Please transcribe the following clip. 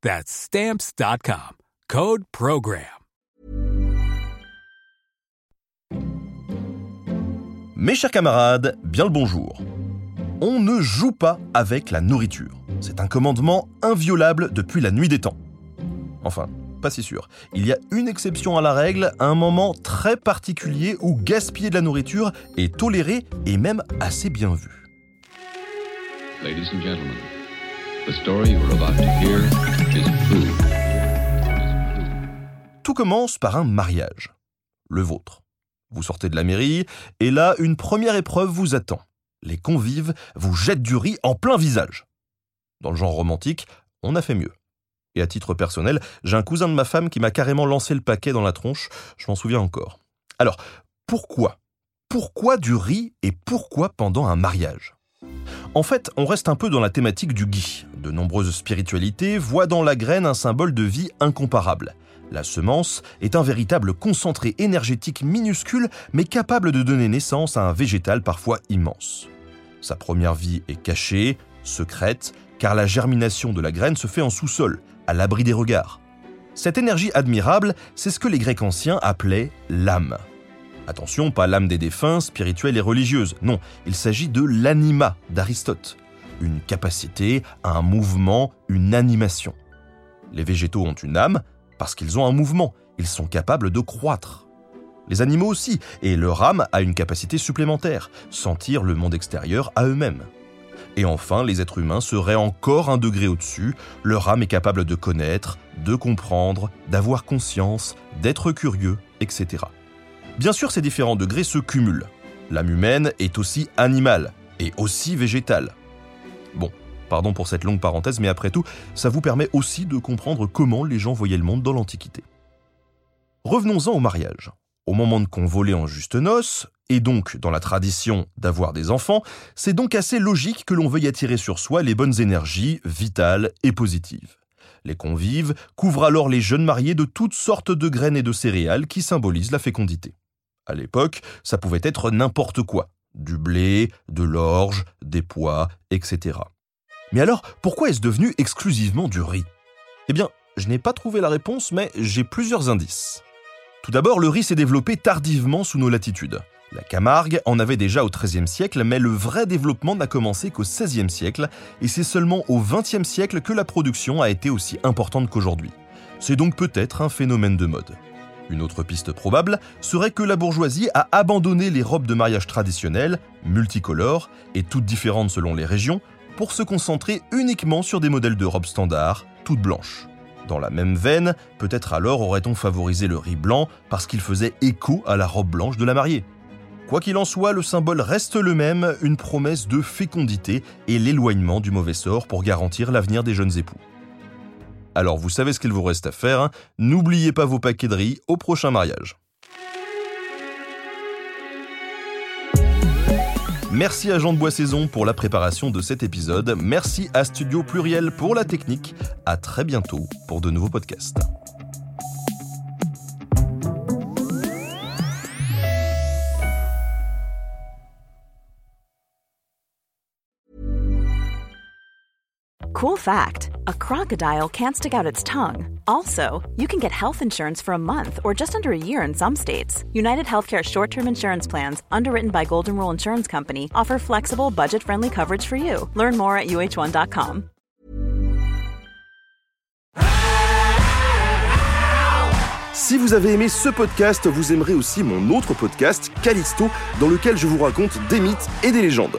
That's Stamps.com. Code Program. Mes chers camarades, bien le bonjour. On ne joue pas avec la nourriture. C'est un commandement inviolable depuis la nuit des temps. Enfin, pas si sûr. Il y a une exception à la règle, un moment très particulier où gaspiller de la nourriture est toléré et même assez bien vu. Ladies and gentlemen, Tout commence par un mariage. Le vôtre. Vous sortez de la mairie, et là, une première épreuve vous attend. Les convives vous jettent du riz en plein visage. Dans le genre romantique, on a fait mieux. Et à titre personnel, j'ai un cousin de ma femme qui m'a carrément lancé le paquet dans la tronche, je m'en souviens encore. Alors, pourquoi? Pourquoi du riz et pourquoi pendant un mariage? En fait, on reste un peu dans la thématique du gui. De nombreuses spiritualités voient dans la graine un symbole de vie incomparable. La semence est un véritable concentré énergétique minuscule, mais capable de donner naissance à un végétal parfois immense. Sa première vie est cachée, secrète, car la germination de la graine se fait en sous-sol, à l'abri des regards. Cette énergie admirable, c'est ce que les Grecs anciens appelaient l'âme. Attention, pas l'âme des défunts, spirituelle et religieuse, non, il s'agit de l'anima d'Aristote, une capacité, un mouvement, une animation. Les végétaux ont une âme parce qu'ils ont un mouvement, ils sont capables de croître. Les animaux aussi, et leur âme a une capacité supplémentaire, sentir le monde extérieur à eux-mêmes. Et enfin, les êtres humains seraient encore un degré au-dessus, leur âme est capable de connaître, de comprendre, d'avoir conscience, d'être curieux, etc. Bien sûr, ces différents degrés se cumulent. L'âme humaine est aussi animale et aussi végétale. Bon, pardon pour cette longue parenthèse, mais après tout, ça vous permet aussi de comprendre comment les gens voyaient le monde dans l'Antiquité. Revenons-en au mariage. Au moment de convoler en juste noces, et donc dans la tradition d'avoir des enfants, c'est donc assez logique que l'on veuille attirer sur soi les bonnes énergies vitales et positives. Les convives couvrent alors les jeunes mariés de toutes sortes de graines et de céréales qui symbolisent la fécondité. À l'époque, ça pouvait être n'importe quoi. Du blé, de l'orge, des pois, etc. Mais alors, pourquoi est-ce devenu exclusivement du riz? Eh bien, je n'ai pas trouvé la réponse, mais j'ai plusieurs indices. Tout d'abord, le riz s'est développé tardivement sous nos latitudes. La Camargue en avait déjà au XIIIe siècle, mais le vrai développement n'a commencé qu'au XVIe siècle, et c'est seulement au XXe siècle que la production a été aussi importante qu'aujourd'hui. C'est donc peut-être un phénomène de mode. Une autre piste probable serait que la bourgeoisie a abandonné les robes de mariage traditionnelles, multicolores et toutes différentes selon les régions, pour se concentrer uniquement sur des modèles de robes standards, toutes blanches. Dans la même veine, peut-être alors aurait-on favorisé le riz blanc parce qu'il faisait écho à la robe blanche de la mariée. Quoi qu'il en soit, le symbole reste le même, une promesse de fécondité et l'éloignement du mauvais sort pour garantir l'avenir des jeunes époux. Alors vous savez ce qu'il vous reste à faire, hein. n'oubliez pas vos paquets de riz au prochain mariage. Merci à Jean de Boissaison pour la préparation de cet épisode. Merci à Studio Pluriel pour la technique. À très bientôt pour de nouveaux podcasts. Cool fact a crocodile can't stick out its tongue. Also, you can get health insurance for a month or just under a year in some states. United Healthcare short term insurance plans, underwritten by Golden Rule Insurance Company, offer flexible, budget friendly coverage for you. Learn more at uh1.com. Si vous avez aimé ce podcast, vous aimerez aussi mon autre podcast, Callisto, dans lequel je vous raconte des mythes et des légendes.